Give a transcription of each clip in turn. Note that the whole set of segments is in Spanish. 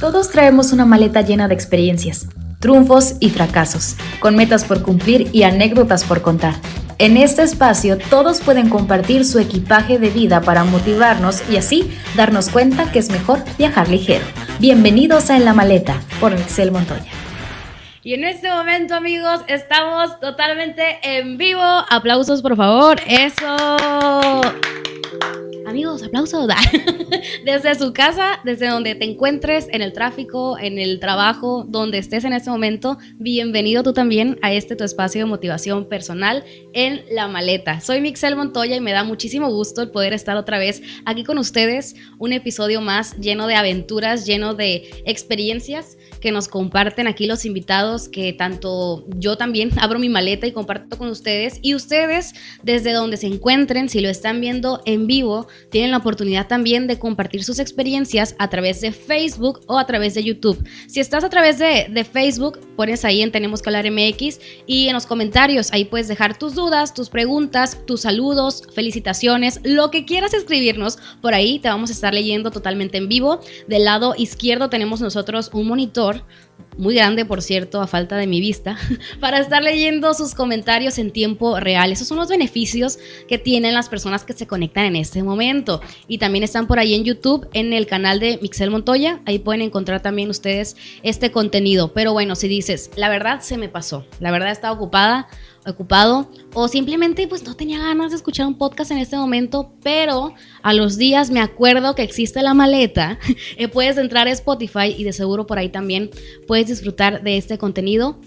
Todos traemos una maleta llena de experiencias, triunfos y fracasos, con metas por cumplir y anécdotas por contar. En este espacio todos pueden compartir su equipaje de vida para motivarnos y así darnos cuenta que es mejor viajar ligero. Bienvenidos a En la Maleta por Excel Montoya. Y en este momento, amigos, estamos totalmente en vivo. Aplausos, por favor. Eso. Amigos, aplausos. desde su casa, desde donde te encuentres, en el tráfico, en el trabajo, donde estés en este momento, bienvenido tú también a este tu espacio de motivación personal en La Maleta. Soy Mixel Montoya y me da muchísimo gusto el poder estar otra vez aquí con ustedes. Un episodio más lleno de aventuras, lleno de experiencias que nos comparten aquí los invitados, que tanto yo también abro mi maleta y comparto con ustedes. Y ustedes, desde donde se encuentren, si lo están viendo en vivo, tienen la oportunidad también de compartir sus experiencias a través de Facebook o a través de YouTube. Si estás a través de, de Facebook, pones ahí en Tenemos que hablar MX y en los comentarios ahí puedes dejar tus dudas, tus preguntas, tus saludos, felicitaciones, lo que quieras escribirnos. Por ahí te vamos a estar leyendo totalmente en vivo. Del lado izquierdo tenemos nosotros un monitor autor muy grande, por cierto, a falta de mi vista, para estar leyendo sus comentarios en tiempo real. Esos son los beneficios que tienen las personas que se conectan en este momento. Y también están por ahí en YouTube, en el canal de Mixel Montoya. Ahí pueden encontrar también ustedes este contenido. Pero bueno, si dices, la verdad se me pasó, la verdad estaba ocupada ocupado o simplemente pues no tenía ganas de escuchar un podcast en este momento, pero a los días me acuerdo que existe la maleta, eh, puedes entrar a Spotify y de seguro por ahí también puedes disfrutar de este contenido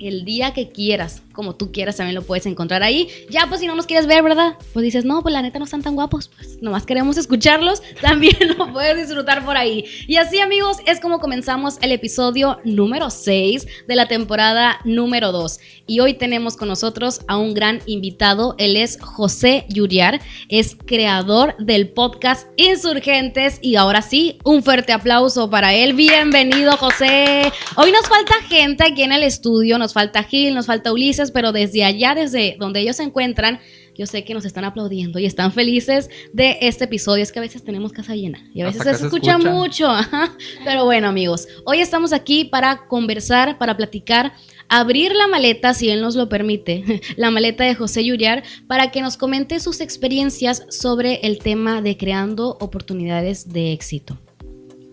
el día que quieras, como tú quieras, también lo puedes encontrar ahí. Ya, pues si no nos quieres ver, ¿verdad? Pues dices, no, pues la neta no están tan guapos, pues nomás queremos escucharlos, también lo puedes disfrutar por ahí. Y así, amigos, es como comenzamos el episodio número 6 de la temporada número 2. Y hoy tenemos con nosotros a un gran invitado, él es José Yuriar, es creador del podcast Insurgentes. Y ahora sí, un fuerte aplauso para él. Bienvenido, José. Hoy nos falta gente aquí en el estudio, nos falta Gil, nos falta Ulises, pero desde allá, desde donde ellos se encuentran, yo sé que nos están aplaudiendo y están felices de este episodio. Es que a veces tenemos casa llena y a veces se, escucha, mucho. Pero bueno, amigos, hoy estamos aquí para conversar, para platicar abrir la maleta, si él nos lo permite, la maleta de José Yuriar, para que nos comente sus experiencias sobre el tema de creando oportunidades de éxito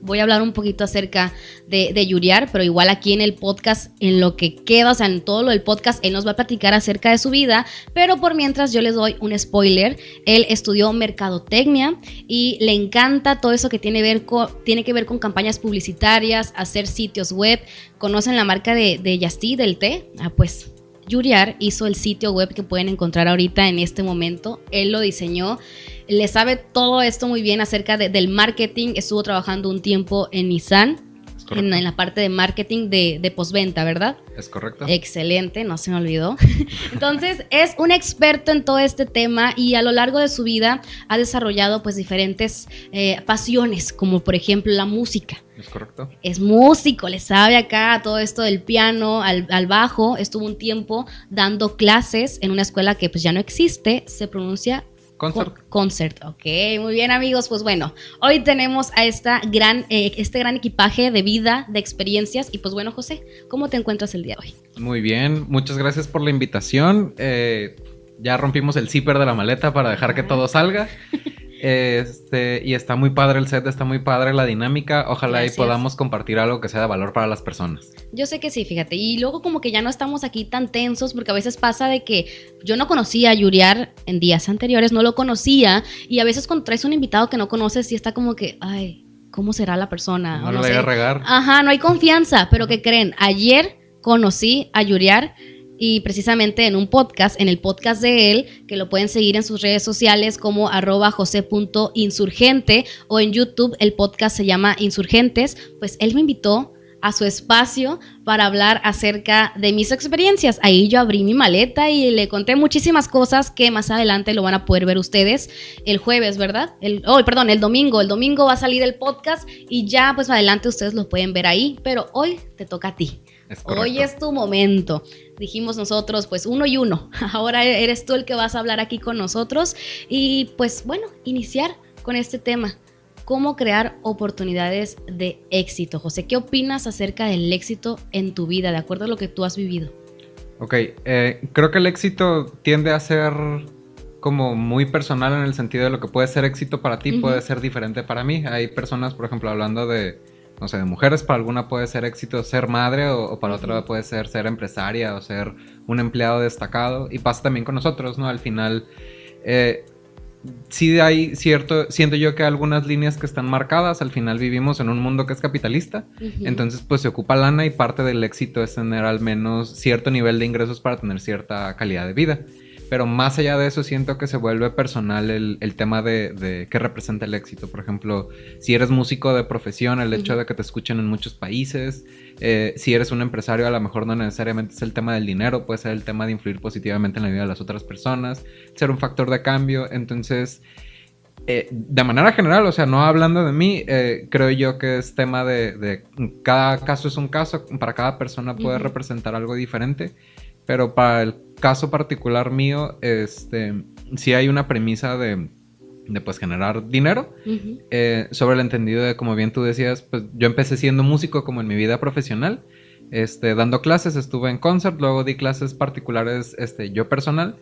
voy a hablar un poquito acerca de, de, Yuriar, pero igual aquí en el podcast, en lo que queda, o sea, en todo lo del podcast, él nos va a platicar acerca de su vida, pero por mientras yo les doy un spoiler, él estudió mercadotecnia y le encanta todo eso que tiene, que ver con campañas publicitarias, hacer sitios web, conocen la marca de, de Yasti, del té, ah, pues Yuriar hizo el sitio web que pueden encontrar ahorita en este momento. Él lo diseñó. Le sabe todo esto muy bien acerca del marketing. Estuvo trabajando un tiempo en Nissan. En, la parte de marketing de, de postventa, ¿verdad? Es correcto. Excelente, no se me olvidó. Entonces, es un experto en todo este tema y a lo largo de su vida ha desarrollado pues diferentes eh, pasiones, como por ejemplo la música. Es correcto. Es músico, le sabe acá todo esto del piano, al, al, bajo. Estuvo un tiempo dando clases en una escuela que pues ya no existe, se pronuncia Concert. Concert, ok, muy bien amigos, pues bueno, hoy tenemos a esta gran, eh, este gran equipaje de vida, de experiencias y pues bueno José, ¿cómo te encuentras el día de hoy? Muy bien, muchas gracias por la invitación. Eh, ya rompimos el zipper de la maleta para dejar que todo salga. Este, y está muy padre el set, está muy padre la dinámica. Ojalá y podamos compartir algo que sea de valor para las personas. Yo sé que sí, fíjate. Y luego como que ya no estamos aquí tan tensos porque a veces pasa de que yo no conocía a Yuriar en días anteriores, no lo conocía. Y a veces cuando traes un invitado que no conoces, sí está como que, ay, ¿cómo será la persona? No, no le voy a regar. Ajá, no hay confianza. Pero ¿qué creen? Ayer conocí a Yuriar y precisamente en un podcast, en el podcast de él, que lo pueden seguir en sus redes sociales como arroba jose.insurgente o en YouTube el podcast se llama Insurgentes, pues él me invitó a su espacio para hablar acerca de mis experiencias. Ahí yo abrí mi maleta y le conté muchísimas cosas que más adelante lo van a poder ver ustedes el jueves, ¿verdad? Oh, perdón, el domingo. El domingo va a salir el podcast y ya pues adelante ustedes lo pueden ver ahí, pero hoy te toca a ti. Hoy es tu momento. Dijimos nosotros, pues uno y uno. Ahora eres tú el que vas a hablar aquí con nosotros y pues bueno, iniciar con este tema. cómo crear oportunidades de éxito. José, ¿qué opinas acerca del éxito en tu vida, de acuerdo a lo que tú has vivido? Ok, eh, creo que el éxito tiende a ser como muy personal en el sentido de lo que puede ser éxito para ti, puede ser diferente para mí. Hay personas, por ejemplo, hablando de, no sé, de mujeres, para alguna puede ser éxito ser madre o, para otra puede ser ser empresaria o ser un empleado destacado. Y pasa también con nosotros, ¿no? Al final, eh, sí hay cierto, siento yo que hay algunas líneas que están marcadas, al final vivimos en un mundo que es capitalista, entonces pues se ocupa lana y parte del éxito es tener al menos cierto nivel de ingresos para tener cierta calidad de vida. Pero más allá de eso, siento que se vuelve personal el, tema de, qué representa el éxito. Por ejemplo, si eres músico de profesión, el hecho de que te escuchen en muchos países. Eh, si eres un empresario, a lo mejor no necesariamente es el tema del dinero, puede ser el tema de influir positivamente en la vida de las otras personas, ser un factor de cambio. Entonces, eh, de manera general, o sea, no hablando de mí, eh, creo yo que es tema de, cada caso es un caso, para cada persona puede representar algo diferente, pero para el caso particular mío, este, sí hay una premisa de, de pues generar dinero. Eh, sobre el entendido de, como bien tú decías, pues yo empecé siendo músico como en mi vida profesional, este, dando clases, estuve en concert, luego di clases particulares, este, yo personal,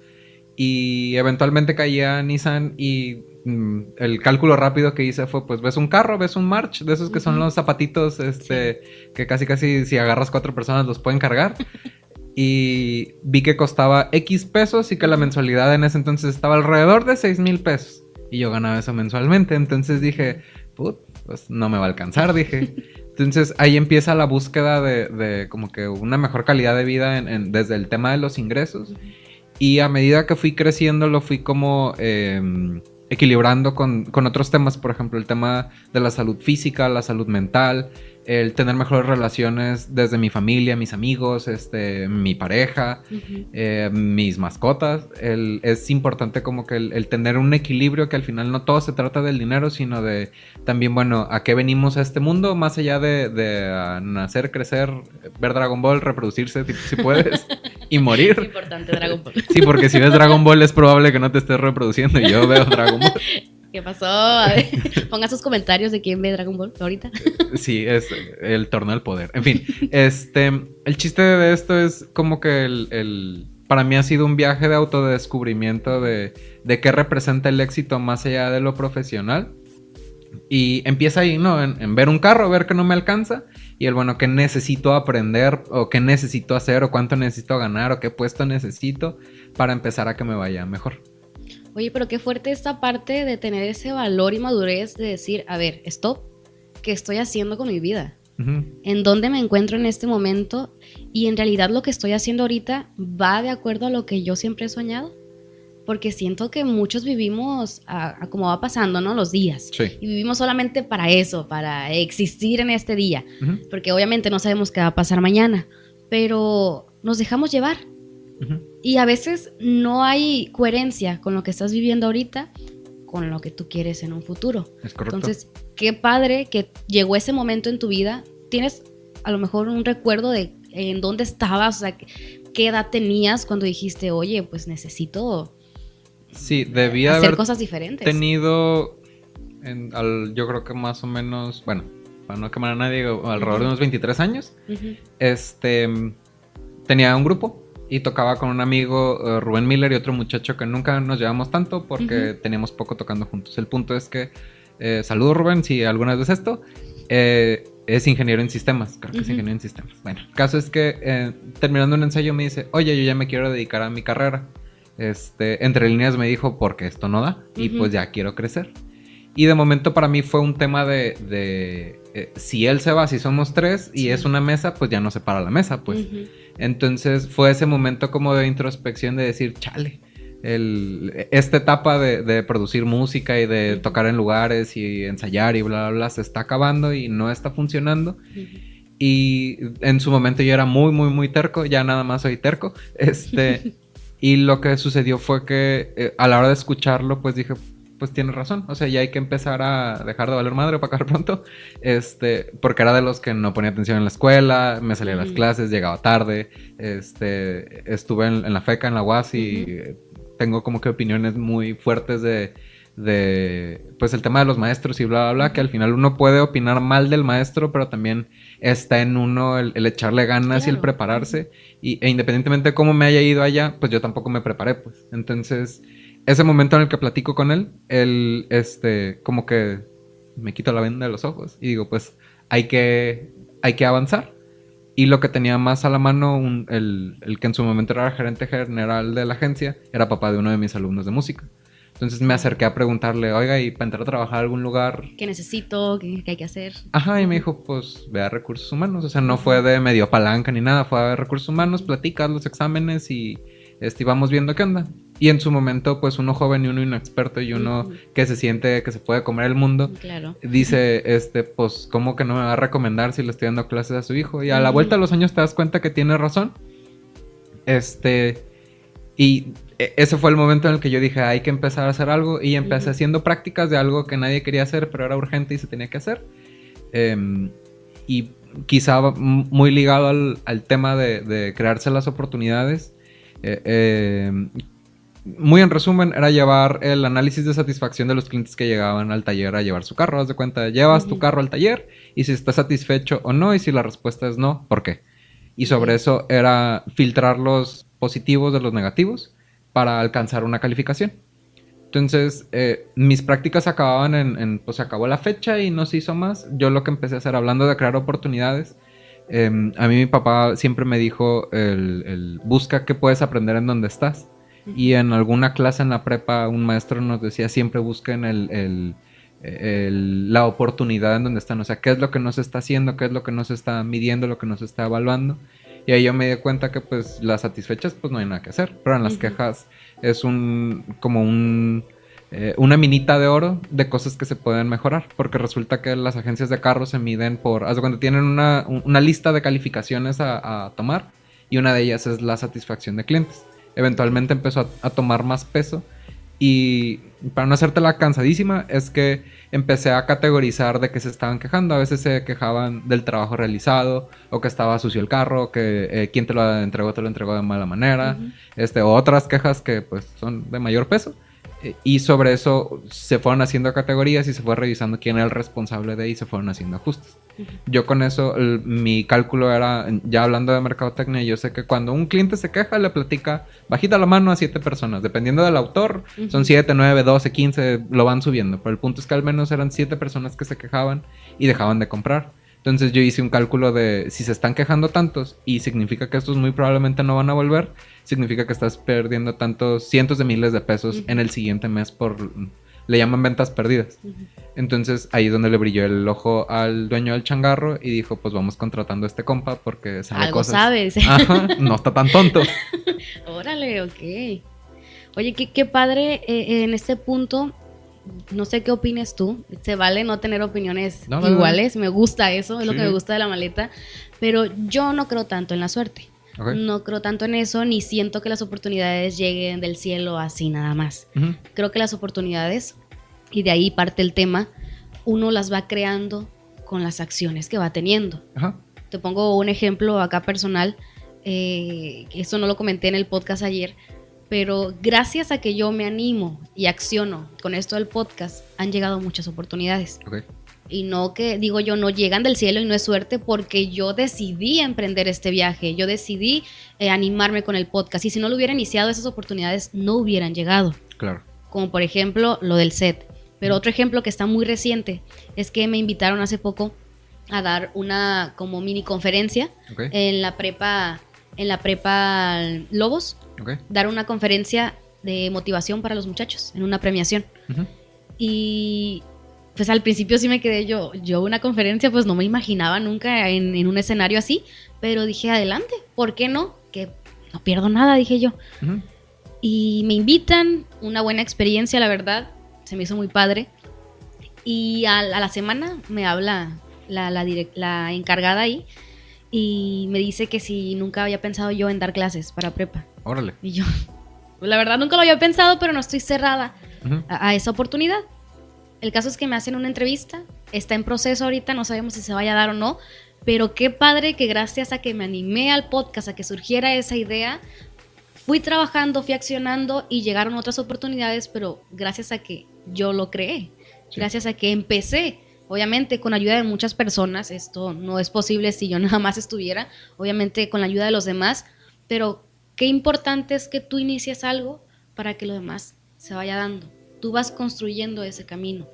y eventualmente caí a Nissan y mm, el cálculo rápido que hice fue, pues ves un carro, ves un March, de esos que son los zapatitos, este, que casi casi si agarras cuatro personas los pueden cargar. y vi que costaba X pesos y que la mensualidad en ese entonces estaba alrededor de 6 mil pesos. Y yo ganaba eso mensualmente. Entonces dije, pues no me va a alcanzar, dije. Entonces ahí empieza la búsqueda de, como que una mejor calidad de vida desde el tema de los ingresos. Y a medida que fui creciendo lo fui como em, equilibrando con, con, otros temas, por ejemplo el tema de la salud física, la salud mental, el tener mejores relaciones desde mi familia, mis amigos, este, mi pareja, eh, mis mascotas. es importante como que el, tener un equilibrio que al final no todo se trata del dinero, sino de también, bueno, a qué venimos a este mundo, más allá de, nacer, crecer, ver Dragon Ball, reproducirse si, puedes y morir. Es importante Dragon Ball. Sí, porque si ves Dragon Ball es probable que no te estés reproduciendo y yo veo Dragon Ball. ¿Qué pasó? ponga sus comentarios de quién ve Dragon Ball ahorita. Sí, es el torneo del poder. En fin, este, el chiste de esto es como que el, para mí ha sido un viaje de autodescubrimiento de, de qué representa el éxito más allá de lo profesional. Y empieza ahí, ¿no? En, en, ver un carro, ver que no me alcanza. Y el, bueno, qué necesito aprender, o qué necesito hacer, o cuánto necesito ganar, o qué puesto necesito para empezar a que me vaya mejor. Oye, pero qué fuerte esta parte de tener ese valor y madurez de decir, a ver, stop, ¿qué estoy haciendo con mi vida? ¿En dónde me encuentro en este momento? Y en realidad lo que estoy haciendo ahorita va de acuerdo a lo que yo siempre he soñado. Porque siento que muchos vivimos a, como va pasando, ¿no? Los días. Y vivimos solamente para eso, para existir en este día. Porque obviamente no sabemos qué va a pasar mañana. Pero nos dejamos llevar. Y a veces no hay coherencia con lo que estás viviendo ahorita con lo que tú quieres en un futuro. Es correcto. Entonces, qué padre que llegó ese momento en tu vida. Tienes a lo mejor un recuerdo de en dónde estabas, o sea, qué edad tenías cuando dijiste, oye, pues necesito sí, debía hacer haber cosas diferentes. Tenido, yo creo que más o menos, bueno, para no quemar a nadie, alrededor de unos 23 años, este, tenía un grupo y tocaba con un amigo, eh, Rubén Miller, y otro muchacho que nunca nos llevamos tanto porque teníamos poco tocando juntos. El punto es que, eh, saludo Rubén, si alguna vez ves esto, eh, es ingeniero en sistemas, creo que es ingeniero en sistemas. Bueno, el caso es que terminando un ensayo me dice, oye, yo ya me quiero dedicar a mi carrera. Este, entre líneas me dijo, porque esto no da, y pues ya quiero crecer. Y de momento para mí fue un tema de, si él se va, si somos tres y es una mesa, pues ya no se para la mesa, pues. Entonces fue ese momento como de introspección de decir, chale, esta etapa de, producir música y de tocar en lugares y ensayar y bla, bla, bla, se está acabando y no está funcionando. Y en su momento yo era muy, muy, muy terco, ya nada más soy terco. Este, y lo que sucedió fue que eh, a la hora de escucharlo, pues dije, pues tiene razón. O sea, ya hay que empezar a dejar de valer madre para acabar pronto. Este, porque era de los que no ponía atención en la escuela, me salía a las clases, llegaba tarde. Este, estuve en, la FECA, en la UAS y tengo como que opiniones muy fuertes de, de, pues el tema de los maestros y bla, bla, bla, que al final uno puede opinar mal del maestro, pero también está en uno el, echarle ganas y el prepararse. Y, e independientemente de cómo me haya ido allá, pues yo tampoco me preparé, pues. Entonces, ese momento en el que platico con él, él, este, como que me quito la venda de los ojos y digo, pues hay que, hay que avanzar. Y lo que tenía más a la mano, el, el, que en su momento era gerente general de la agencia, era papá de uno de mis alumnos de música. Entonces me acerqué a preguntarle, oiga, ¿y para entrar a trabajar a algún lugar? ¿Qué necesito? ¿Qué, hay que hacer? Ajá, y me dijo, pues ve a recursos humanos. O sea, no fue de medio palanca ni nada, fue a recursos humanos, platicas los exámenes y este, vamos viendo qué onda. Y en su momento, pues uno joven y uno inexperto y uno que se siente que se puede comer el mundo, claro. dice, este, pues, ¿cómo que no me va a recomendar si le estoy dando clases a su hijo? Y a la vuelta de los años te das cuenta que tiene razón. Este, y e, ese fue el momento en el que yo dije, hay que empezar a hacer algo. Y empecé haciendo prácticas de algo que nadie quería hacer, pero era urgente y se tenía que hacer. Em, y quizá muy ligado al, tema de, crearse las oportunidades. Eh, em, muy en resumen, era llevar el análisis de satisfacción de los clientes que llegaban al taller a llevar su carro. Haz de cuenta, llevas tu carro al taller y si está satisfecho o no, y si la respuesta es no, ¿por qué? Y sobre eso era filtrar los positivos de los negativos para alcanzar una calificación. Entonces, eh, mis prácticas acababan en, pues se acabó la fecha y no se hizo más. Yo lo que empecé a hacer, hablando de crear oportunidades, em, a mí mi papá siempre me dijo, el, busca qué puedes aprender en donde estás. Y en alguna clase en la prepa, un maestro nos decía, siempre busquen el, la oportunidad en donde están. O sea, qué es lo que no se está haciendo, qué es lo que no se está midiendo, lo que no se está evaluando. Y ahí yo me di cuenta que pues las satisfechas pues no hay nada que hacer, pero en las quejas es un como un eh, una minita de oro de cosas que se pueden mejorar, porque resulta que las agencias de carros se miden por, haz cuando tienen una, lista de calificaciones a, tomar y una de ellas es la satisfacción de clientes. Eventualmente empezó a tomar más peso y para no hacerte la cansadísima, es que empecé a categorizar de qué se estaban quejando. A veces se quejaban del trabajo realizado, o que estaba sucio el carro, que eh, quien te lo entregó te lo entregó de mala manera, este, o otras quejas que pues son de mayor peso. Y sobre eso se fueron haciendo categorías y se fue revisando quién era el responsable de ahí y se fueron haciendo ajustes. Yo con eso, mi cálculo era, ya hablando de mercadotecnia, yo sé que cuando un cliente se queja, le platica bajita la mano a siete personas. Dependiendo del autor, son siete, nueve, doce, quince, lo van subiendo. Pero el punto es que al menos eran siete personas que se quejaban y dejaban de comprar. Entonces yo hice un cálculo de si se están quejando tantos y significa que estos muy probablemente no van a volver, significa que estás perdiendo tantos cientos de miles de pesos en el siguiente mes por le llaman ventas perdidas. Entonces ahí es donde le brilló el ojo al dueño del changarro y dijo, pues vamos contratando a este compa porque sabe Algo sabes. no está tan tonto. Órale, ok. Oye, qué, qué padre eh, en este punto no sé qué opines tú. Se vale no tener opiniones iguales. Me gusta eso, es lo que me gusta de la maleta. Pero yo no creo tanto en la suerte. No creo tanto en eso, ni siento que las oportunidades lleguen del cielo así nada más. Creo que las oportunidades, y de ahí parte el tema, uno las va creando con las acciones que va teniendo. Te pongo un ejemplo acá personal. Eh, eso no lo comenté en el podcast ayer, pero gracias a que yo me animo y acciono con esto del podcast, han llegado muchas oportunidades. Y no que, digo yo, no llegan del cielo y no es suerte porque yo decidí emprender este viaje, yo decidí eh, animarme con el podcast y si no lo hubiera iniciado, esas oportunidades no hubieran llegado. Claro. Como por ejemplo lo del set. Pero otro ejemplo que está muy reciente es que me invitaron hace poco a dar una como mini conferencia en la prepa en la prepa Lobos dar una conferencia de motivación para los muchachos en una premiación. Y pues al principio sí me quedé yo, yo una conferencia pues no me imaginaba nunca en, un escenario así, pero dije adelante, ¿por qué no? Que no pierdo nada, dije yo. Y me invitan, una buena experiencia, la verdad, se me hizo muy padre. Y a, la semana me habla la, la, la encargada ahí y me dice que si nunca había pensado yo en dar clases para prepa. Órale. Y yo, la verdad nunca lo había pensado, pero no estoy cerrada a, esa oportunidad. El caso es que me hacen una entrevista, está en proceso ahorita, no sabemos si se vaya a dar o no, pero qué padre que gracias a que me animé al podcast, a que surgiera esa idea, fui trabajando, fui accionando y llegaron otras oportunidades, pero gracias a que yo lo creé, gracias a que empecé. Obviamente con ayuda de muchas personas, esto no es posible si yo nada más estuviera, obviamente con la ayuda de los demás, pero qué importante es que tú inicies algo para que lo demás se vaya dando. Tú vas construyendo ese camino.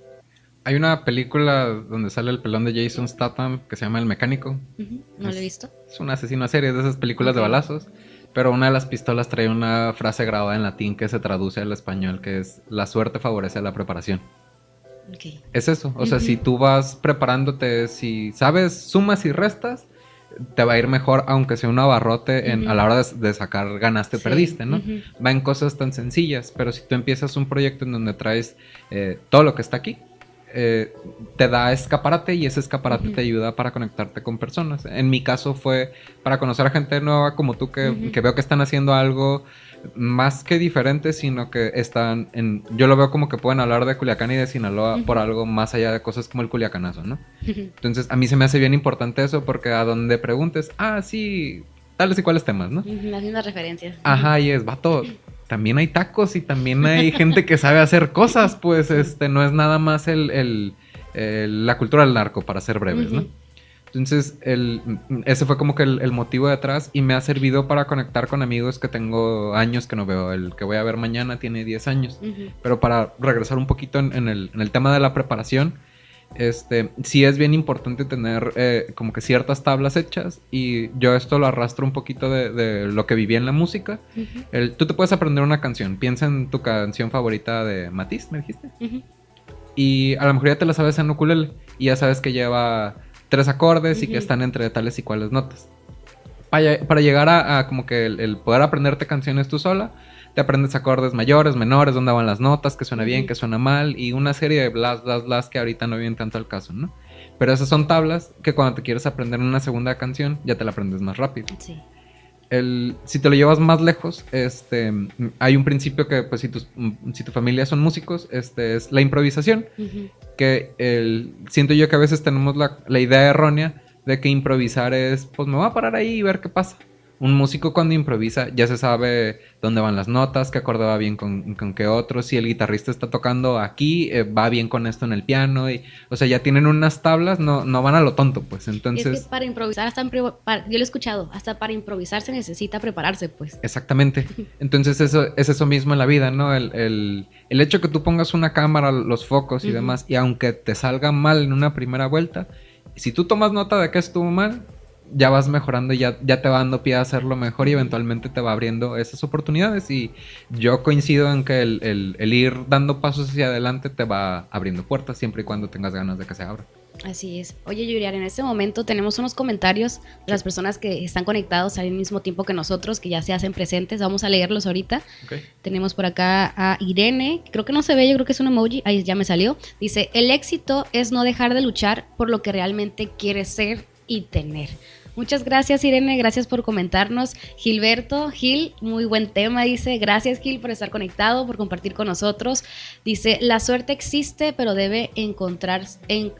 Hay una película donde sale el pelón de Jason Statham que se llama El Mecánico. No lo he visto. Es una asesino serie de esas películas de balazos. Pero una de las pistolas trae una frase grabada en latín que se traduce al español, que es la suerte favorece la preparación. Es eso, o sea, si tú vas preparándote, si sabes sumas y restas, te va a ir mejor, aunque sea un abarrote en, a la hora de, sacar ganaste o perdiste, ¿no? Va en cosas tan sencillas, pero si tú empiezas un proyecto en donde traes eh, todo lo que está aquí, eh, te da escaparate y ese escaparate te ayuda para conectarte con personas. En mi caso fue para conocer a gente nueva como tú que, veo que están haciendo algo más que diferente, sino que están en... Yo lo veo como que pueden hablar de Culiacán y de Sinaloa por algo más allá de cosas como el Culiacanazo, ¿no? Entonces a mí se me hace bien importante eso porque a donde preguntes, ah, sí, tales y cuales temas, ¿no? Las mismas referencias. Ajá, y es, vato, también hay tacos y también hay gente que sabe hacer cosas, pues este no es nada más el, la cultura del narco, para ser breves, ¿no? Entonces, el, ese fue como que el, motivo de atrás y me ha servido para conectar con amigos que tengo años que no veo. El que voy a ver mañana tiene 10 años. Pero para regresar un poquito en, el, en, el, tema de la preparación, este, sí es bien importante tener eh, como que ciertas tablas hechas y yo esto lo arrastro un poquito de, lo que viví en la música. tú te puedes aprender una canción, piensa en tu canción favorita de Matiz, me dijiste. Y a lo mejor ya te la sabes en ukulele y ya sabes que lleva tres acordes y que están entre tales y cuales notas. Para, llegar a, como que el, poder aprenderte canciones tú sola, te aprendes acordes mayores, menores, dónde van las notas, que suena bien, que suena mal, y una serie de blas, blas, blas que ahorita no vienen tanto al caso, ¿no? Pero esas son tablas que cuando te quieres aprender una segunda canción, ya te la aprendes más rápido. Sí. El, si te lo llevas más lejos, este, hay un principio que, pues, si, si tu familia son músicos, este, es la improvisación. Que el, siento yo que a veces tenemos la, la idea errónea de que improvisar es, pues, me voy a parar ahí y ver qué pasa un músico cuando improvisa ya se sabe dónde van las notas, qué acorde va bien con, con qué otro, si el guitarrista está tocando aquí, eh, va bien con esto en el piano, y, o sea, ya tienen unas tablas, no, no van a lo tonto, pues entonces... Es que para improvisar, hasta yo lo he escuchado, hasta para improvisar se necesita prepararse, pues. Exactamente, entonces eso es eso mismo en la vida, ¿no? El, el, el hecho que tú pongas una cámara, los focos y demás, y aunque te salga mal en una primera vuelta, si tú tomas nota de que estuvo mal, ya vas mejorando y ya, ya te va dando pie a hacerlo mejor y eventualmente te va abriendo esas oportunidades. Y yo coincido en que el, ir dando pasos hacia adelante te va abriendo puertas siempre y cuando tengas ganas de que se abra. Así es. Oye, Yuriar, en este momento tenemos unos comentarios de las personas que están conectados al mismo tiempo que nosotros, que ya se hacen presentes. Vamos a leerlos ahorita. Tenemos por acá a Irene, creo que no se ve, yo creo que es un emoji. Ahí ya me salió. Dice, el éxito es no dejar de luchar por lo que realmente quieres ser y tener. Muchas gracias Irene, gracias por comentarnos. Gilberto, Gil, muy buen tema, dice. Gracias Gil por estar conectado, por compartir con nosotros. Dice, la suerte existe, pero debe, encontrar,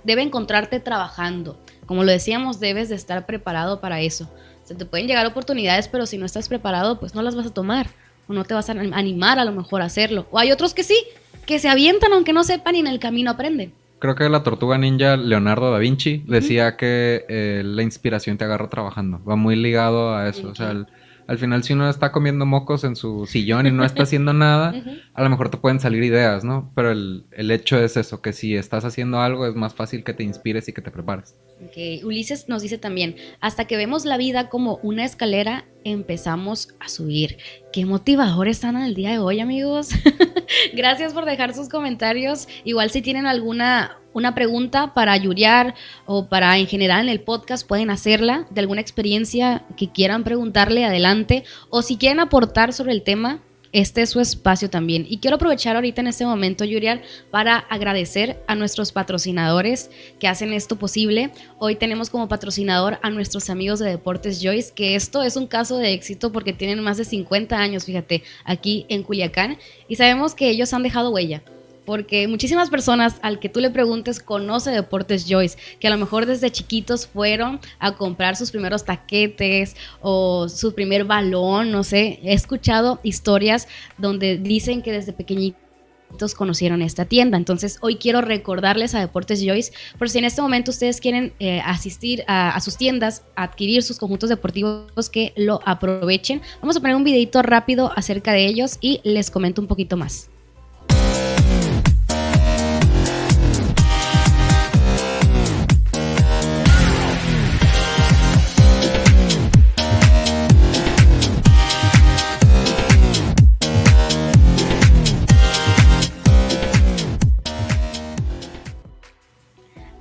debe encontrarte trabajando. Como lo decíamos, debes de estar preparado para eso. Se te pueden llegar oportunidades, pero si no estás preparado, pues no las vas a tomar. O no te vas a animar a lo mejor a hacerlo. O hay otros que sí, que se avientan aunque no sepan y en el camino aprenden creo que la tortuga ninja Leonardo da Vinci decía que eh, la inspiración te agarra trabajando. Va muy ligado a eso. O sea, al final si uno está comiendo mocos en su sillón y no está haciendo nada, a lo mejor te pueden salir ideas, ¿no? Pero el, el, hecho es eso, que si estás haciendo algo es más fácil que te inspires y que te prepares. Okay. Ulises nos dice también, hasta que vemos la vida como una escalera, empezamos a subir. Qué motivadores están en el día de hoy, amigos. Gracias por dejar sus comentarios. Igual si tienen alguna una pregunta para Yuriar o para en general en el podcast, pueden hacerla de alguna experiencia que quieran preguntarle adelante o si quieren aportar sobre el tema, este es su espacio también. Y quiero aprovechar ahorita en este momento, Yuriar, para agradecer a nuestros patrocinadores que hacen esto posible. Hoy tenemos como patrocinador a nuestros amigos de Deportes Joyce, que esto es un caso de éxito porque tienen más de 50 años, fíjate, aquí en Culiacán. Y sabemos que ellos han dejado huella porque muchísimas personas al que tú le preguntes conoce Deportes Joyce, que a lo mejor desde chiquitos fueron a comprar sus primeros taquetes o su primer balón, no sé. He escuchado historias donde dicen que desde pequeñitos conocieron esta tienda. Entonces, hoy quiero recordarles a Deportes Joyce, por si en este momento ustedes quieren eh, asistir a, sus tiendas, adquirir sus conjuntos deportivos, que lo aprovechen. Vamos a poner un videito rápido acerca de ellos y les comento un poquito más.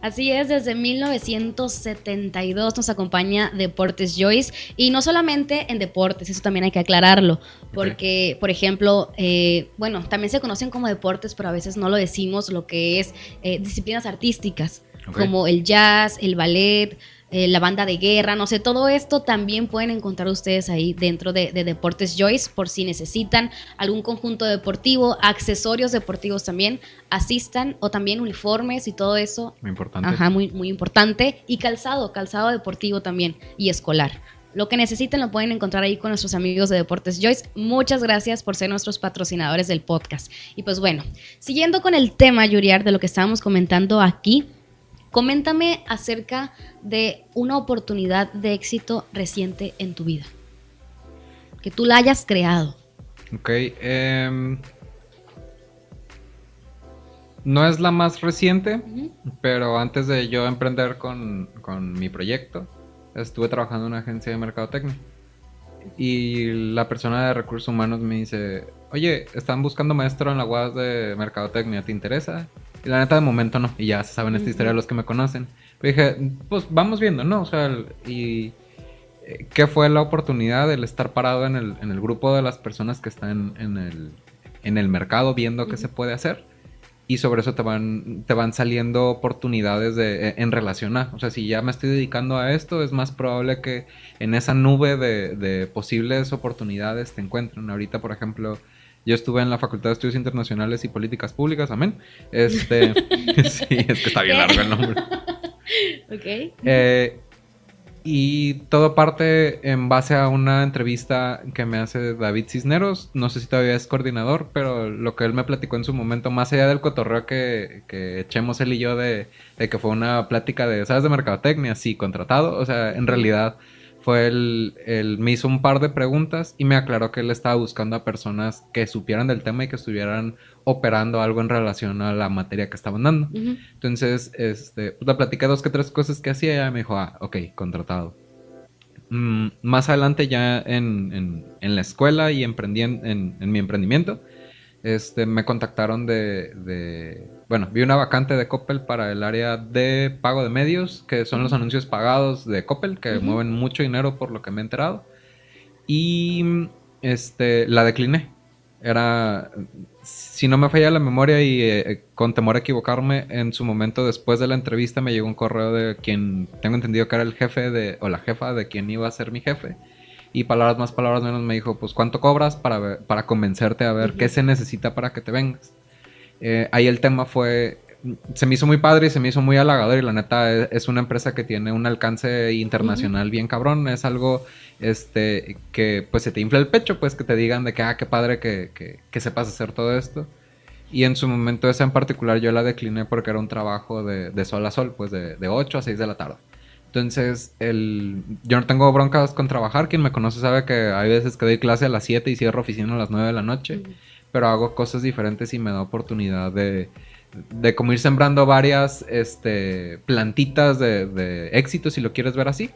Así es, desde 1972 nos acompaña Deportes Joyce y no solamente en deportes, eso también hay que aclararlo, porque, por ejemplo, eh, bueno, también se conocen como deportes, pero a veces no lo decimos, lo que es eh, disciplinas artísticas, como el jazz, el ballet, eh, la banda de guerra, no sé, todo esto también pueden encontrar ustedes ahí dentro de, Deportes Joyce por si necesitan algún conjunto deportivo, accesorios deportivos también, asistan o también uniformes y todo eso. Muy importante. Ajá, muy, muy importante. Y calzado, calzado deportivo también y escolar. Lo que necesiten lo pueden encontrar ahí con nuestros amigos de Deportes Joyce. Muchas gracias por ser nuestros patrocinadores del podcast. Y pues bueno, siguiendo con el tema, Yuriar, de lo que estábamos comentando aquí, Coméntame acerca de una oportunidad de éxito reciente en tu vida. Que tú la hayas creado. Ok. Em, no es la más reciente, pero antes de yo emprender con, mi proyecto, estuve trabajando en una agencia de mercadotecnia. Y la persona de recursos humanos me dice, oye, están buscando maestro en la UAS de mercadotecnia, ¿te interesa? Y la neta, de momento no. Y ya saben esta historia los que me conocen. Pero dije, pues vamos viendo, ¿no? O sea, y eh, qué fue la oportunidad del estar parado en el, en el grupo de las personas que están en el, en el mercado viendo qué se puede hacer. Y sobre eso te van, te van saliendo oportunidades de, e, en relación a. O sea, si ya me estoy dedicando a esto, es más probable que en esa nube de, de posibles oportunidades te encuentren. Ahorita, por ejemplo, yo estuve en la Facultad de Estudios Internacionales y Políticas Públicas, amén. Este, sí, es que está bien largo el nombre. ok. Eh, y todo parte en base a una entrevista que me hace David Cisneros. No sé si todavía es coordinador, pero lo que él me platicó en su momento, más allá del cotorreo que, que echemos él y yo de, de que fue una plática de, ¿sabes? De mercadotecnia, sí, contratado. O sea, en realidad fue el, me hizo un par de preguntas y me aclaró que él estaba buscando a personas que supieran del tema y que estuvieran operando algo en relación a la materia que estaban dando. Entonces, este, pues, le platiqué dos que tres cosas que hacía y ella me dijo, ah, ok, contratado. Mm, más adelante ya en, la escuela y emprendí en, mi emprendimiento, este, me contactaron de, Bueno, vi una vacante de Coppel para el área de pago de medios, que son los anuncios pagados de Coppel, que mueven mucho dinero por lo que me he enterado. Y este, la decliné. Era, si no me falla la memoria y eh, con temor a equivocarme, en su momento después de la entrevista me llegó un correo de quien tengo entendido que era el jefe de, o la jefa de quien iba a ser mi jefe y palabras más, palabras menos me dijo, pues cuánto cobras para, para convencerte a ver qué se necesita para que te vengas. Eh, ahí el tema fue, se me hizo muy padre y se me hizo muy halagador y la neta es, una empresa que tiene un alcance internacional bien cabrón, es algo este que pues se te infla el pecho, pues que te digan de que, ah, qué padre que, que, sepas hacer todo esto. Y en su momento esa en particular yo la decliné porque era un trabajo de, de sol a sol, pues de, de 8 a 6 de la tarde. Entonces, el, yo no tengo broncas con trabajar. Quien me conoce sabe que hay veces que doy clase a las 7 y cierro oficina a las 9 de la noche. Pero hago cosas diferentes y me da oportunidad de, de ir sembrando varias este, plantitas de, de éxito, si lo quieres ver así,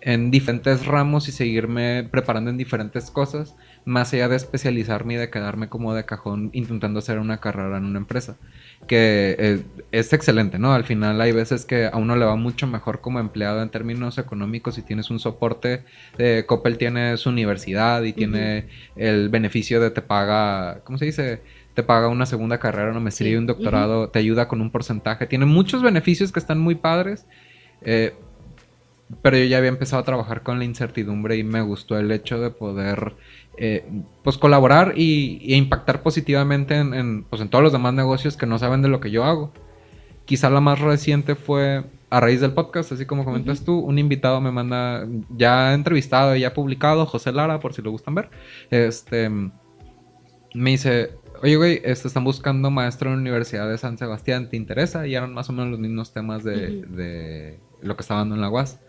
en diferentes ramos y seguirme preparando en diferentes cosas más allá de especializarme y de quedarme como de cajón intentando hacer una carrera en una empresa. Que eh, es excelente, ¿no? Al final hay veces que a uno le va mucho mejor como empleado en términos económicos si tienes un soporte. de Coppel tiene su universidad y tiene el beneficio de te paga, ¿cómo se dice? Te paga una segunda carrera, una maestría y un doctorado, te ayuda con un porcentaje. Tiene muchos beneficios que están muy padres. Eh, pero yo ya había empezado a trabajar con la incertidumbre y me gustó el hecho de poder eh, pues colaborar y, e impactar positivamente en, pues en todos los demás negocios que no saben de lo que yo hago. Quizá la más reciente fue a raíz del podcast, así como comentas tú, un invitado me manda, ya entrevistado y ya publicado, José Lara, por si lo gustan ver, este, me dice, oye, güey, este, están buscando maestro en la Universidad de San Sebastián, ¿te interesa? Y eran más o menos los mismos temas de, de lo que estaba dando en la UAS.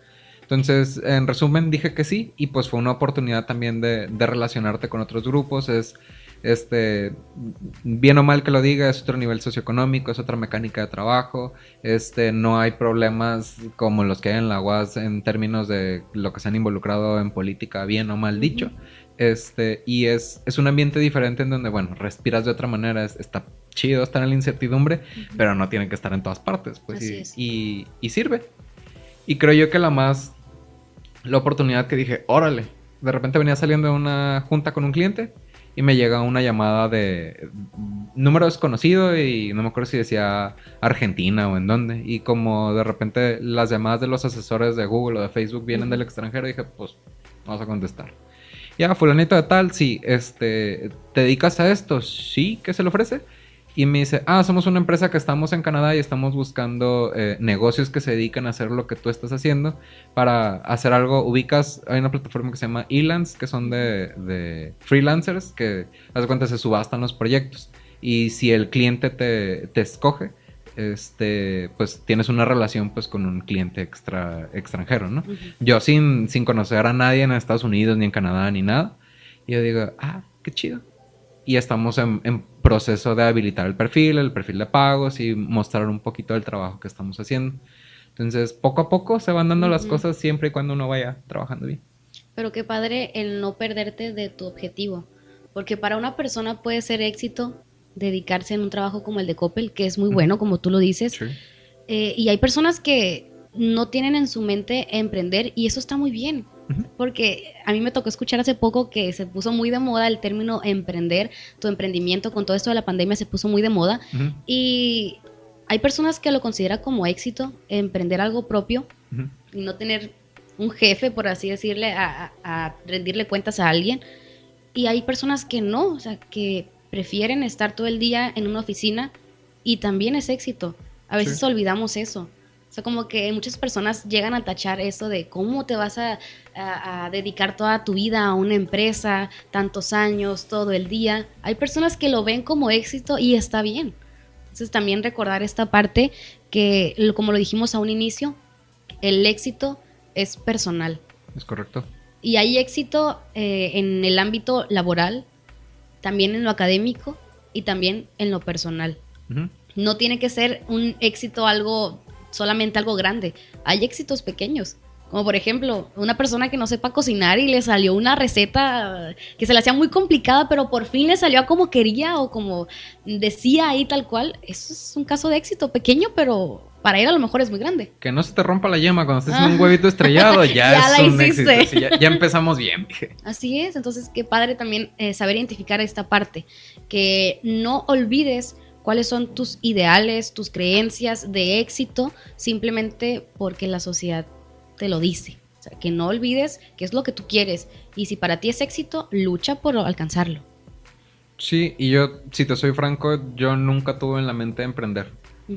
Entonces, en resumen, dije que sí y pues fue una oportunidad también de, de relacionarte con otros grupos. Es, este, bien o mal que lo diga, es otro nivel socioeconómico, es otra mecánica de trabajo, este, no hay problemas como los que hay en la UAS en términos de lo que se han involucrado en política, bien o mal dicho. Este, y es, es un ambiente diferente en donde, bueno, respiras de otra manera, está chido estar en la incertidumbre, pero no tiene que estar en todas partes, pues, y, y, sirve. Y creo yo que la más, la oportunidad que dije, órale, de repente venía saliendo de una junta con un cliente y me llega una llamada de número desconocido y no me acuerdo si decía Argentina o en dónde. Y como de repente las llamadas de los asesores de Google o de Facebook vienen del extranjero, dije, pues vamos a contestar. Ya, fulanito de tal, sí, este, ¿te dedicas a esto? Sí, ¿qué se le ofrece? Y me dice, ah, somos una empresa que estamos en Canadá y estamos buscando eh, negocios que se dedican a hacer lo que tú estás haciendo para hacer algo. Ubicas, hay una plataforma que se llama Elance, que son de, freelancers, que, hace cuenta, se subastan los proyectos. Y si el cliente te, te escoge, este, pues tienes una relación pues con un cliente extra, extranjero, ¿no? Yo sin, sin conocer a nadie en Estados Unidos, ni en Canadá, ni nada. Y yo digo, ah, qué chido. Y estamos en, proceso de habilitar el perfil, el perfil de pagos y mostrar un poquito del trabajo que estamos haciendo. Entonces, poco a poco se van dando las cosas siempre y cuando uno vaya trabajando bien. Pero qué padre el no perderte de tu objetivo. Porque para una persona puede ser éxito dedicarse en un trabajo como el de Coppel, que es muy bueno, como tú lo dices. Eh, y hay personas que no tienen en su mente emprender y eso está muy bien. Porque a mí me tocó escuchar hace poco que se puso muy de moda el término emprender, tu emprendimiento con todo esto de la pandemia se puso muy de moda. Y hay personas que lo consideran como éxito, emprender algo propio y no tener un jefe, por así decirle, a, a, rendirle cuentas a alguien. Y hay personas que no, o sea, que prefieren estar todo el día en una oficina y también es éxito. A veces olvidamos eso. O sea, como que muchas personas llegan a tachar eso de cómo te vas a, dedicar toda tu vida a una empresa, tantos años, todo el día. Hay personas que lo ven como éxito y está bien. Entonces también recordar esta parte que, como lo dijimos a un inicio, el éxito es personal. Es correcto. Y hay éxito eh, en el ámbito laboral, también en lo académico y también en lo personal. No tiene que ser un éxito algo, solamente algo grande. Hay éxitos pequeños. Como por ejemplo, una persona que no sepa cocinar y le salió una receta que se le hacía muy complicada, pero por fin le salió como quería o como decía ahí tal cual. Eso es un caso de éxito pequeño, pero para él a lo mejor es muy grande. Que no se te rompa la yema cuando estés en un huevito estrellado, ya, es un éxito. ya, empezamos bien. Así es, entonces qué padre también eh, saber identificar esta parte, que no olvides cuáles son tus ideales, tus creencias de éxito, simplemente porque la sociedad te lo dice. O sea, que no olvides qué es lo que tú quieres y si para ti es éxito, lucha por alcanzarlo. Sí, y yo, si te soy franco, yo nunca tuve en la mente emprender.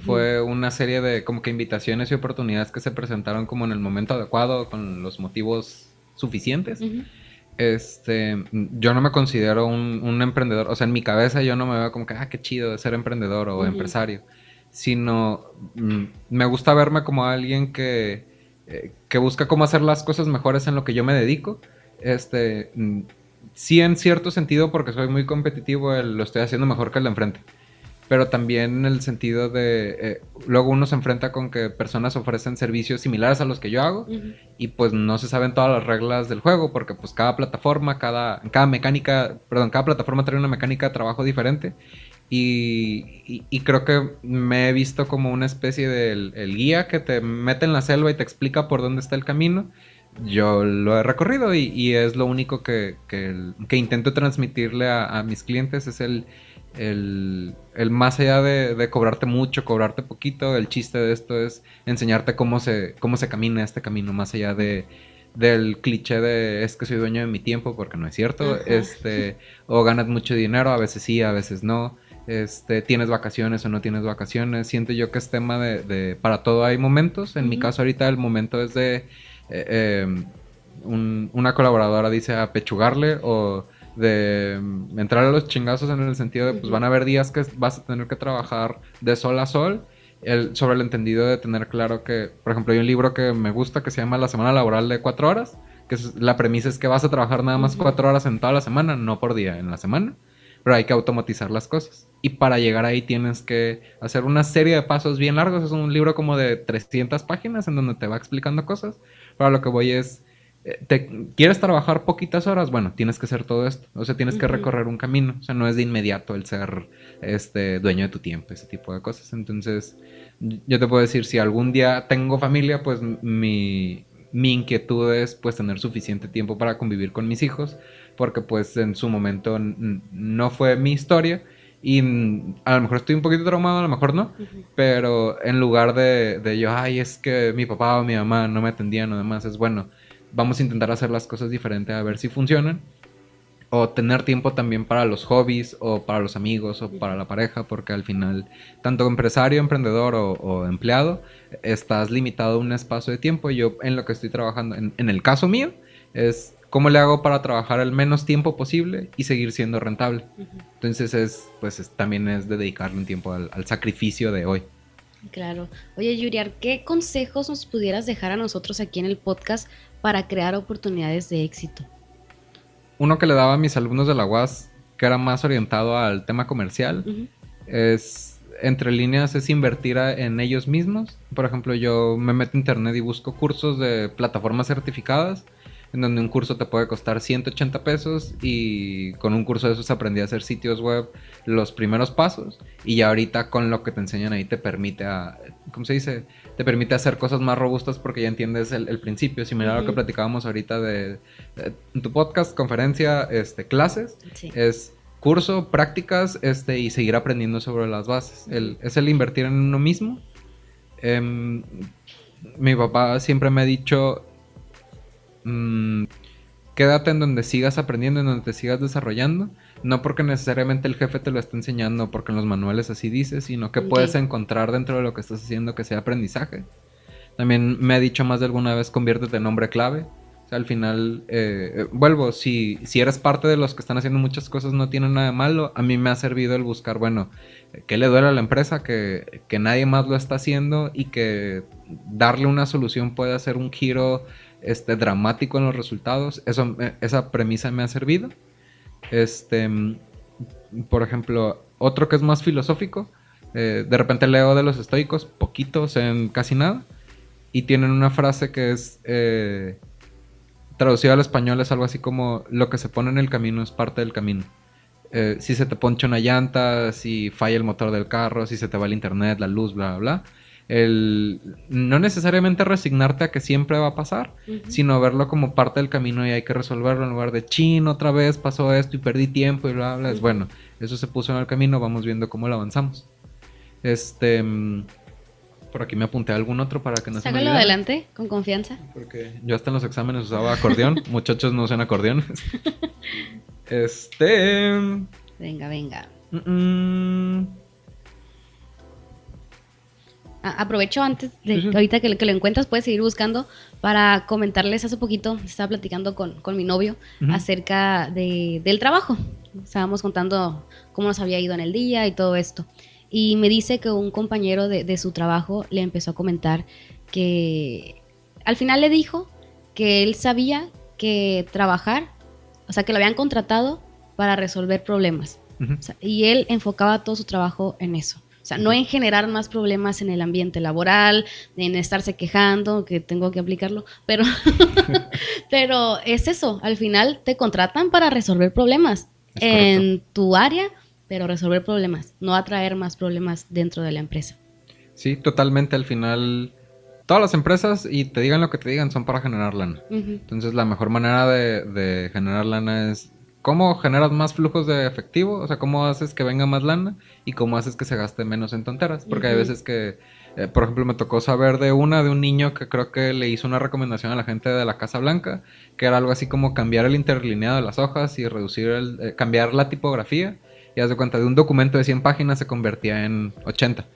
Fue una serie de como que invitaciones y oportunidades que se presentaron como en el momento adecuado, con los motivos suficientes. Este, yo no me considero un, emprendedor, o sea, en mi cabeza yo no me veo como que, ah, qué chido de ser emprendedor o empresario, sino mm, me gusta verme como alguien que, eh, que busca cómo hacer las cosas mejores en lo que yo me dedico. Este, mm, sí en cierto sentido, porque soy muy competitivo, lo estoy haciendo mejor que el de enfrente pero también en el sentido de, eh, luego uno se enfrenta con que personas ofrecen servicios similares a los que yo hago y pues no se saben todas las reglas del juego porque pues cada plataforma, cada, cada mecánica, perdón, cada plataforma trae una mecánica de trabajo diferente y, y, creo que me he visto como una especie de el, guía que te mete en la selva y te explica por dónde está el camino. Yo lo he recorrido y, y es lo único que, que, que intento transmitirle a, a mis clientes, es el el, más allá de, cobrarte mucho, cobrarte poquito, el chiste de esto es enseñarte cómo se, cómo se camina este camino, más allá de, del cliché de es que soy dueño de mi tiempo, porque no es cierto, este, o ganas mucho dinero, a veces sí, a veces no, este, tienes vacaciones o no tienes vacaciones, siento yo que es tema de, para todo hay momentos, en mi caso ahorita el momento es de, eh, em, una colaboradora dice apechugarle o de mm, entrar a los chingazos en el sentido de, pues van a haber días que vas a tener que trabajar de sol a sol. El, sobre el entendido de tener claro que, por ejemplo, hay un libro que me gusta que se llama La semana laboral de cuatro horas, que la premisa es que vas a trabajar nada más cuatro horas en toda la semana, no por día, en la semana, pero hay que automatizar las cosas. Y para llegar ahí tienes que hacer una serie de pasos bien largos, es un libro como de 300 páginas en donde te va explicando cosas, pero lo que voy es te, ¿Quieres trabajar poquitas horas? Bueno, tienes que hacer todo esto. O sea, tienes que recorrer un camino. O sea, no es de inmediato el ser este, dueño de tu tiempo, ese tipo de cosas. Entonces, yo te puedo decir, si algún día tengo familia, pues mi, mi inquietud es pues tener suficiente tiempo para convivir con mis hijos, porque pues en su momento no fue mi historia. Y a lo mejor estoy un poquito traumado, a lo mejor no. Pero en lugar de, de, yo, ay, es que mi papá o mi mamá no me atendían o demás, es bueno vamos a intentar hacer las cosas diferentes a ver si funcionan. O tener tiempo también para los hobbies o para los amigos o para la pareja, porque al final, tanto empresario, emprendedor o, empleado, estás limitado a un espacio de tiempo. Yo en lo que estoy trabajando, en, el caso mío, es cómo le hago para trabajar el menos tiempo posible y seguir siendo rentable. Entonces es, pues también es de dedicarle un tiempo al, al, sacrificio de hoy. Claro. Oye, Yuriar, ¿qué consejos nos pudieras dejar a nosotros aquí en el podcast para crear oportunidades de éxito? Uno que le daba a mis alumnos de la UAS, que era más orientado al tema comercial, es entre líneas es invertir en ellos mismos. Por ejemplo, yo me meto a internet y busco cursos de plataformas certificadas en donde un curso te puede costar 180 pesos y con un curso de esos aprendí a hacer sitios web los primeros pasos y ya ahorita con lo que te enseñan ahí te permite a, ¿cómo se dice? Te permite hacer cosas más robustas porque ya entiendes el, principio, similar a lo que platicábamos ahorita de, tu podcast, conferencia, este, clases, es curso, prácticas este, y seguir aprendiendo sobre las bases. es el invertir en uno mismo. Em, mi papá siempre me ha dicho, Mm, quédate en donde sigas aprendiendo, en donde te sigas desarrollando. No porque necesariamente el jefe te lo esté enseñando, porque en los manuales así dice, sino que puedes encontrar dentro de lo que estás haciendo que sea aprendizaje. También me ha dicho más de alguna vez, conviértete en nombre clave. O sea, al final, eh, eh, vuelvo, si, si eres parte de los que están haciendo muchas cosas, no tiene nada de malo. A mí me ha servido el buscar, bueno, ¿qué le duele a la empresa? Que, que nadie más lo está haciendo y que darle una solución puede hacer un giro este, dramático en los resultados. Eso, esa premisa me ha servido. Este, por ejemplo, otro que es más filosófico. Eh, de repente leo de los estoicos, poquitos en casi nada. Y tienen una frase que es eh, traducida al español, es algo así como: Lo que se pone en el camino es parte del camino. Eh, si se te poncha una llanta, si falla el motor del carro, si se te va el internet, la luz, bla, bla, bla el no necesariamente resignarte a que siempre va a pasar, sino verlo como parte del camino y hay que resolverlo en lugar de chin, otra vez pasó esto y perdí tiempo y bla, bla. Es bueno, eso se puso en el camino, vamos viendo cómo lo avanzamos. Este. Mm, por aquí me apunté a algún otro para que no se me adelante, con confianza. Porque yo hasta en los exámenes usaba acordeón. Muchachos no usan acordeón. este. Venga, venga. Mm, mm aprovecho antes de ahorita que, que, lo encuentras, puedes seguir buscando para comentarles hace poquito, estaba platicando con, mi novio acerca de, del trabajo. Estábamos contando cómo nos había ido en el día y todo esto. Y me dice que un compañero de, de su trabajo le empezó a comentar que al final le dijo que él sabía que trabajar, o sea, que lo habían contratado para resolver problemas. y él enfocaba todo su trabajo en eso. O sea, no en generar más problemas en el ambiente laboral, en estarse quejando, que tengo que aplicarlo, pero, pero es eso, al final te contratan para resolver problemas en tu área, pero resolver problemas, no atraer más problemas dentro de la empresa. Sí, totalmente, al final todas las empresas, y te digan lo que te digan, son para generar lana. Entonces la mejor manera de, de, generar lana es cómo generas más flujos de efectivo, o sea, cómo haces que venga más lana y cómo haces que se gaste menos en tonteras. Porque hay veces que, eh, por ejemplo, me tocó saber de una, de un niño que creo que le hizo una recomendación a la gente de la Casa Blanca, que era algo así como cambiar el interlineado de las hojas y reducir el, eh, cambiar la tipografía. Y haz de cuenta, de un documento de 100 páginas se convertía en 80.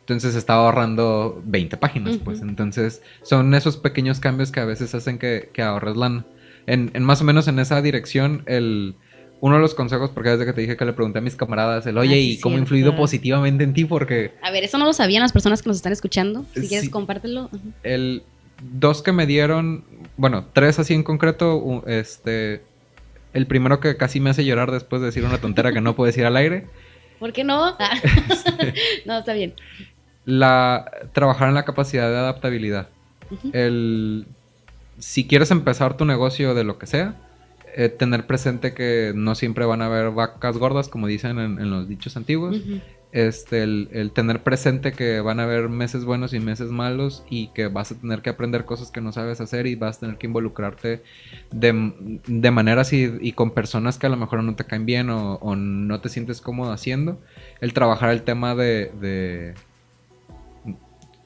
Entonces estaba ahorrando 20 páginas, pues. Entonces son esos pequeños cambios que a veces hacen que, que ahorres lana en, más o menos en esa dirección, el uno de los consejos, porque desde que te dije que le pregunté a mis camaradas, el, oye, Ah, ¿y cómo ha influido positivamente en ti? Porque A ver, eso no lo sabían las personas que nos están escuchando. Si Sí. quieres, compártelo. El dos que me dieron, bueno, tres así en concreto, este, el primero que casi me hace llorar después de decir una tontera que no puedo decir al aire, ¿Por qué no? Ah. no, está bien. la trabajar en la capacidad de adaptabilidad. El si quieres empezar tu negocio de lo que sea, eh, tener presente que no siempre van a haber vacas gordas, como dicen en, en los dichos antiguos. Este, el, el tener presente que van a haber meses buenos y meses malos y que vas a tener que aprender cosas que no sabes hacer y vas a tener que involucrarte de, de maneras y, y con personas que a lo mejor no te caen bien o, o no te sientes cómodo haciendo. El trabajar el tema de, de-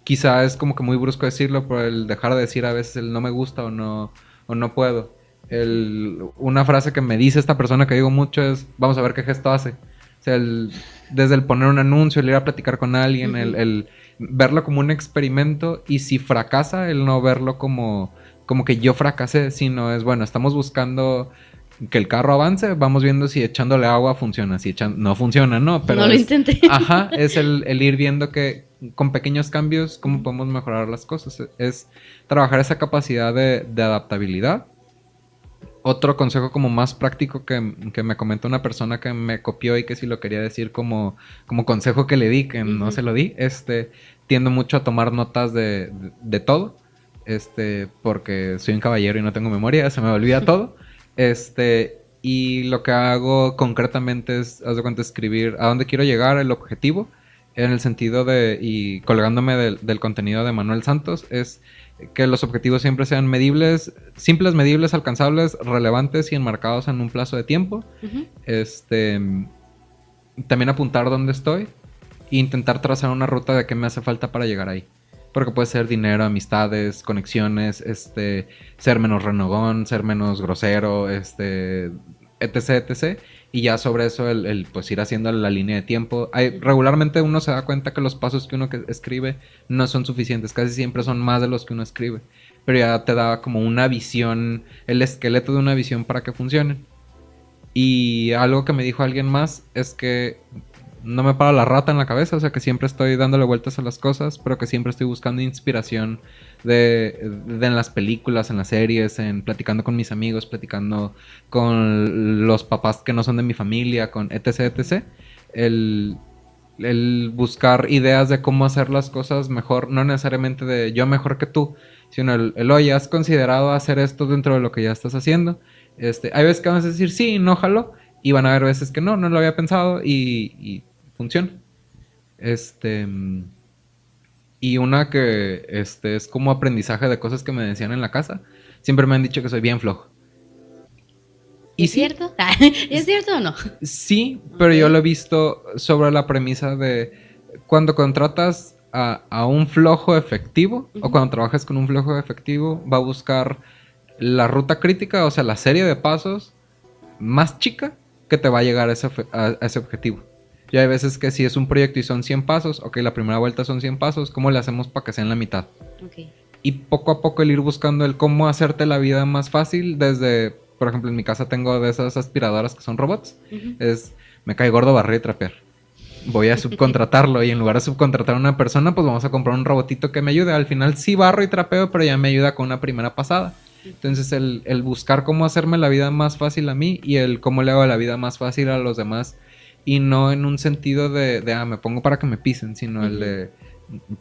Quizá es como que muy brusco decirlo, pero el dejar de decir a veces el no me gusta o no, o no puedo. El- una frase que me dice esta persona que digo mucho es, vamos a ver qué gesto hace. O sea, el- desde el poner un anuncio, el ir a platicar con alguien, el, verlo como un experimento y si fracasa, el no verlo como, como que yo fracasé, sino es, bueno, estamos buscando que el carro avance, vamos viendo si echándole agua funciona, si echan, no funciona, no, pero no lo es- intenté. Ajá, es el, el ir viendo que con pequeños cambios, cómo podemos mejorar las cosas. Es trabajar esa capacidad de, de adaptabilidad. Otro consejo como más práctico que, que me comentó una persona que me copió y que si lo quería decir como, como consejo que le di, que no se lo di, este, tiendo mucho a tomar notas de, de- de todo, este, porque soy un caballero y no tengo memoria, se me olvida todo. Este, y lo que hago concretamente es, haz de cuenta, escribir a dónde quiero llegar, el objetivo, en el sentido de, y colgándome del, del contenido de Manuel Santos, es que los objetivos siempre sean medibles, simples, medibles, alcanzables, relevantes y enmarcados en un plazo de tiempo. Este, también apuntar dónde estoy e intentar trazar una ruta de qué me hace falta para llegar ahí. Porque puede ser dinero, amistades, conexiones, este, ser menos renogón, ser menos grosero, este, etc, etc. Y ya sobre eso el, el, pues ir haciendo la línea de tiempo. Hay, regularmente uno se da cuenta que los pasos que uno escribe no son suficientes, casi siempre son más de los que uno escribe. Pero ya te da como una visión, el esqueleto de una visión para que funcionen. Y algo que me dijo alguien más es que no me para la rata en la cabeza, o sea que siempre estoy dándole vueltas a las cosas, pero que siempre estoy buscando inspiración de, en las películas, en las series, en platicando con mis amigos, platicando con los papás que no son de mi familia, con etc, etc. El, el buscar ideas de cómo hacer las cosas mejor, no necesariamente de yo mejor que tú, sino el, el oye, ¿has considerado hacer esto dentro de lo que ya estás haciendo? Este, hay veces que vas a decir sí, no jalo, y van a haber veces que no, no lo había pensado y, y funciona. Este. Y una que este, es como aprendizaje de cosas que me decían en la casa. Siempre me han dicho que soy bien flojo. Y ¿Es sí, cierto? ¿Es cierto o no? Sí, pero yo lo he visto sobre la premisa de cuando contratas a, a un flojo efectivo o cuando trabajas con un flojo efectivo, va a buscar la ruta crítica, o sea, la serie de pasos más chica que te va a llegar a ese, a ese objetivo. Y hay veces que si es un proyecto y son 100 pasos, ok, la primera vuelta son 100 pasos, ¿cómo le hacemos para que sean la mitad? Y poco a poco el ir buscando el cómo hacerte la vida más fácil desde, por ejemplo, en mi casa tengo de esas aspiradoras que son robots. Es, me cae gordo barrer y trapear. Voy a subcontratarlo y en lugar de subcontratar a una persona, pues vamos a comprar un robotito que me ayude. Al final sí barro y trapeo, pero ya me ayuda con una primera pasada. Entonces el, el buscar cómo hacerme la vida más fácil a mí y el cómo le hago la vida más fácil a los demás. Y no en un sentido de, de ah, me pongo para que me pisen, sino el de,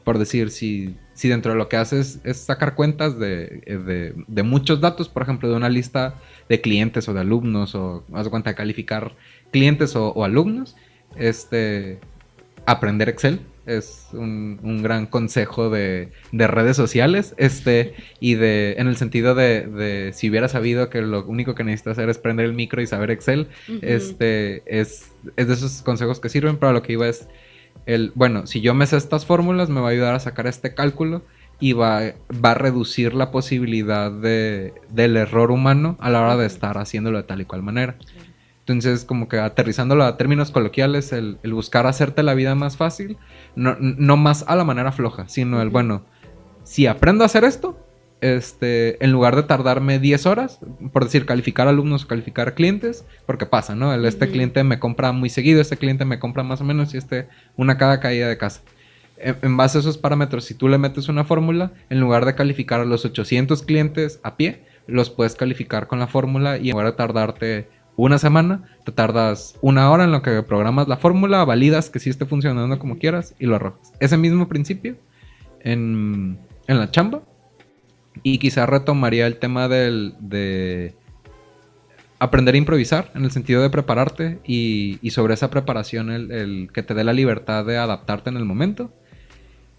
por decir, si, si dentro de lo que haces es sacar cuentas de, de, muchos datos, por ejemplo, de una lista de clientes o de alumnos, o haz cuenta de calificar clientes o, o alumnos, este, aprender Excel es un, un gran consejo de, de redes sociales, este, y de, en el sentido de, de si hubiera sabido que lo único que necesitas hacer es prender el micro y saber Excel, este, es, es de esos consejos que sirven, pero lo que iba es, el, bueno, si yo me sé estas fórmulas, me va a ayudar a sacar este cálculo y va, va a reducir la posibilidad de, del error humano a la hora de estar haciéndolo de tal y cual manera. Entonces, como que aterrizándolo a términos coloquiales, el, el buscar hacerte la vida más fácil, no, no más a la manera floja, sino el, bueno, si aprendo a hacer esto, este, en lugar de tardarme 10 horas, por decir, calificar alumnos o calificar clientes, porque pasa, ¿no? El, este cliente me compra muy seguido, este cliente me compra más o menos y este una cada caída de casa. En, base a esos parámetros, si tú le metes una fórmula, en lugar de calificar a los 800 clientes a pie, los puedes calificar con la fórmula y en lugar de tardarte una semana, te tardas una hora en lo que programas la fórmula, validas que sí esté funcionando como quieras y lo arrojas. Ese mismo principio en, en la chamba y quizá retomaría el tema del, de aprender a improvisar, en el sentido de prepararte y, sobre esa preparación el, que te dé la libertad de adaptarte en el momento.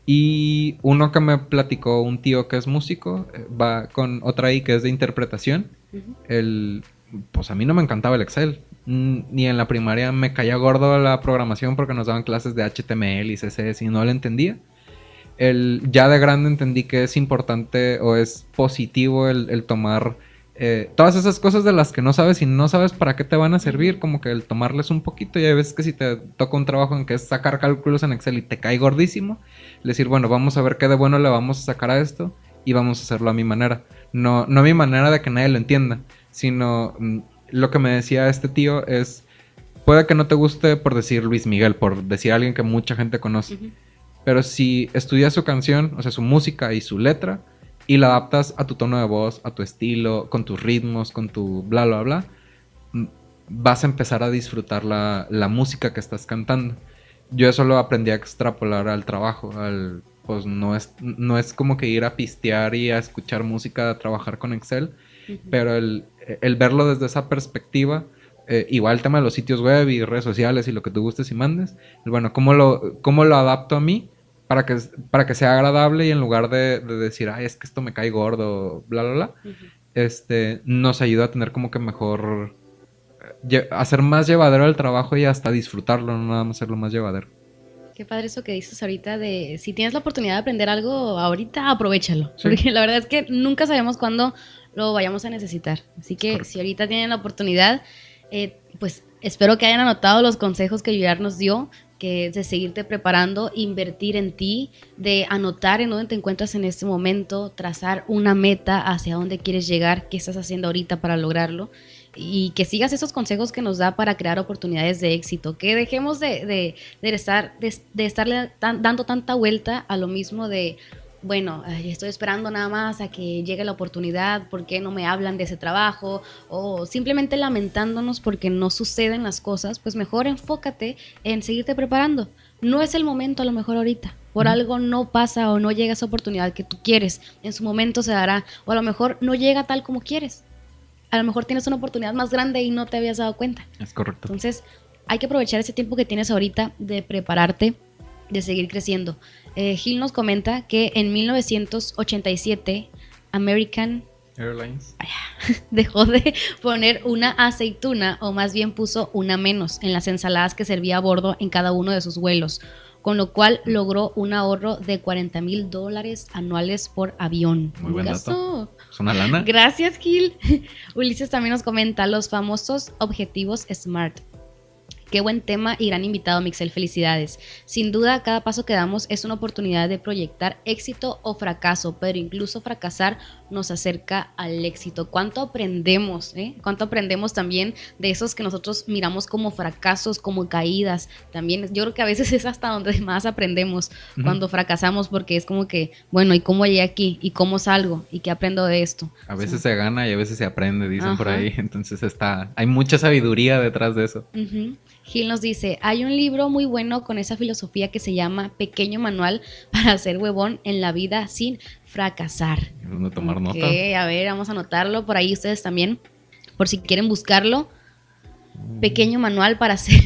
Y uno que me platicó un tío que es músico, eh, va con otra ahí que es de interpretación. el, pues a mí no me encantaba el Excel. Ni en la primaria me caía gordo la programación porque nos daban clases de HTML y CSS y no lo entendía el, ya de grande entendí que es importante o es positivo el, tomar eh, todas esas cosas de las que no sabes y no sabes para qué te van a servir, como que el tomarles un poquito y hay veces que si te toca un trabajo en que es sacar cálculos en Excel y te cae gordísimo, decir, bueno, vamos a ver qué de bueno le vamos a sacar a esto y vamos a hacerlo a mi manera. No, no a mi manera de que nadie lo entienda, sino mm, lo que me decía este tío es, puede que no te guste por decir Luis Miguel, por decir a alguien que mucha gente conoce. Pero si estudias su canción, o sea, su música y su letra, y la adaptas a tu tono de voz, a tu estilo, con tus ritmos, con tu bla, bla, bla, mm, vas a empezar a disfrutar la, música que estás cantando. Yo eso lo aprendí a extrapolar al trabajo, al, pues no es, no es como que ir a pistear y a escuchar música, a trabajar con Excel, pero el, verlo desde esa perspectiva, eh, igual el tema de los sitios web y redes sociales y lo que tú gustes y mandes, bueno, ¿cómo lo, cómo lo adapto a mí? para que, para que sea agradable y en lugar de, decir, ay, es que esto me cae gordo, bla, bla, bla, este, nos ayuda a tener como que mejor, eh, hacer más llevadero el trabajo y hasta disfrutarlo, no nada más hacerlo más llevadero. Qué padre eso que dices ahorita de si tienes la oportunidad de aprender algo ahorita, aprovechalo. Porque la verdad es que nunca sabemos cuándo lo vayamos a necesitar. Así que si ahorita tienen la oportunidad, eh, pues espero que hayan anotado los consejos que Villar nos dio que es de seguirte preparando, invertir en ti, de anotar en dónde te encuentras en este momento, trazar una meta hacia dónde quieres llegar, qué estás haciendo ahorita para lograrlo y que sigas esos consejos que nos da para crear oportunidades de éxito, que dejemos de, de, de estar, de, estarle dando tanta vuelta a lo mismo de bueno, estoy esperando nada más a que llegue la oportunidad, ¿por qué no me hablan de ese trabajo? O simplemente lamentándonos porque no suceden las cosas, pues mejor enfócate en seguirte preparando. No es el momento a lo mejor ahorita. Por algo no pasa o no llega esa oportunidad que tú quieres. En su momento se dará. O a lo mejor no llega tal como quieres. A lo mejor tienes una oportunidad más grande y no te habías dado cuenta. Es correcto. Entonces, hay que aprovechar ese tiempo que tienes ahorita de prepararte, de seguir creciendo. Eh, Gil nos comenta que en 1987 American Airlines dejó de poner una aceituna o más bien puso una menos en las ensaladas que servía a bordo en cada uno de sus vuelos, con lo cual logró un ahorro de 40 mil dólares anuales por avión. Muy buen dato. ¿Es una lana? Gracias, Gil. Ulises también nos comenta los famosos objetivos SMART. Qué buen tema y gran invitado, Mixel. Felicidades. Sin duda, cada paso que damos es una oportunidad de proyectar éxito o fracaso, pero incluso fracasar nos acerca al éxito. ¿Cuánto aprendemos? Eh? ¿Cuánto aprendemos también de esos que nosotros miramos como fracasos, como caídas? También yo creo que a veces es hasta donde más aprendemos cuando fracasamos, porque es como que, bueno, ¿y cómo llegué aquí? ¿Y cómo salgo? ¿Y qué aprendo de esto? A veces se gana y a veces se aprende, dicen por ahí. Entonces está, hay mucha sabiduría detrás de eso. Gil nos dice, hay un libro muy bueno con esa filosofía que se llama Pequeño Manual para ser huevón en la vida sin fracasar. ¿Dónde tomar nota? A ver, vamos a anotarlo por ahí ustedes también, por si quieren buscarlo. Mm. Pequeño Manual para ser...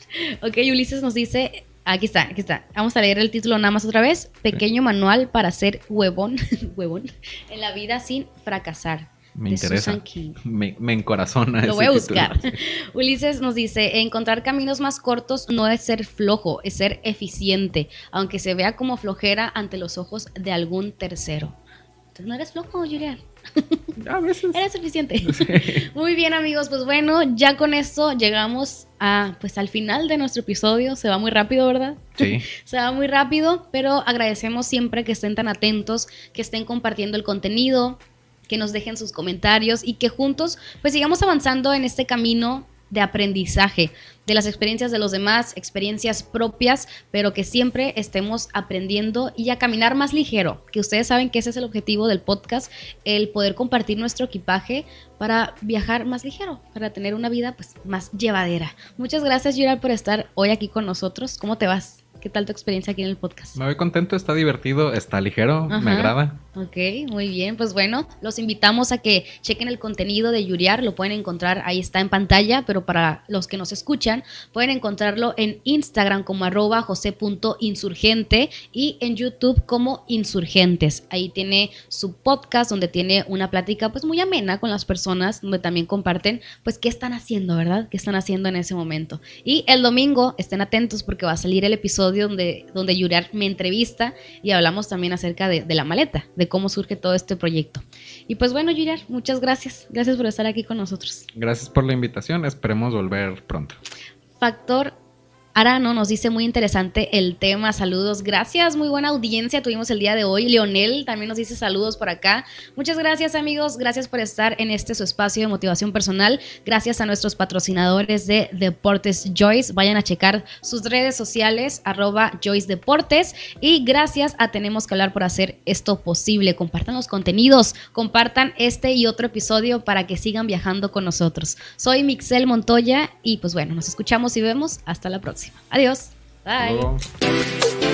ok, Ulises nos dice, aquí está, aquí está. Vamos a leer el título nada más otra vez. Pequeño Manual para ser huevón, huevón en la vida sin fracasar. Me interesa. Me, me, encorazona. Lo voy a buscar. Ulises nos dice, encontrar caminos más cortos no es ser flojo, es ser eficiente, aunque se vea como flojera ante los ojos de algún tercero. No eres flojo, Julián. A veces. Era suficiente. Muy bien, amigos. Pues bueno, ya con esto llegamos a, pues, al final de nuestro episodio. Se va muy rápido, ¿verdad? Sí. Se va muy rápido, pero agradecemos siempre que estén tan atentos, que estén compartiendo el contenido, que nos dejen sus comentarios y que juntos pues sigamos avanzando en este camino de aprendizaje, de las experiencias de los demás, experiencias propias, pero que siempre estemos aprendiendo y a caminar más ligero, que ustedes saben que ese es el objetivo del podcast, el poder compartir nuestro equipaje para viajar más ligero, para tener una vida pues más llevadera. Muchas gracias, Yural, por estar hoy aquí con nosotros. ¿Cómo te vas? ¿Qué tal tu experiencia aquí en el podcast? Me voy contento, está divertido, está ligero, me agrada. Ok, muy bien. Pues bueno, los invitamos a que chequen el contenido de Yuriar. Lo pueden encontrar, ahí está en pantalla, pero para los que nos escuchan, pueden encontrarlo en Instagram como arroba jose.insurgente y en YouTube como Insurgentes. Ahí tiene su podcast donde tiene una plática pues muy amena con las personas, donde también comparten pues qué están haciendo, ¿verdad? ¿Qué están haciendo en ese momento? Y el domingo, estén atentos porque va a salir el episodio donde, donde Yuriar me entrevista y hablamos también acerca de, de la maleta, de cómo surge todo este proyecto. Y pues bueno, Yuriar, muchas gracias. Gracias por estar aquí con nosotros. Gracias por la invitación, esperemos volver pronto. Factor Arano nos dice muy interesante el tema. Saludos, gracias, muy buena audiencia tuvimos el día de hoy. Leonel también nos dice saludos por acá. Muchas gracias, amigos. Gracias por estar en este su espacio de motivación personal. Gracias a nuestros patrocinadores de Deportes Joyce. Vayan a checar sus redes sociales, arroba Joyce Deportes. Y gracias a Tenemos que hablar por hacer esto posible. Compartan los contenidos, compartan este y otro episodio para que sigan viajando con nosotros. Soy Mixel Montoya y pues bueno, nos escuchamos y vemos. Hasta la próxima. Adiós. Bye.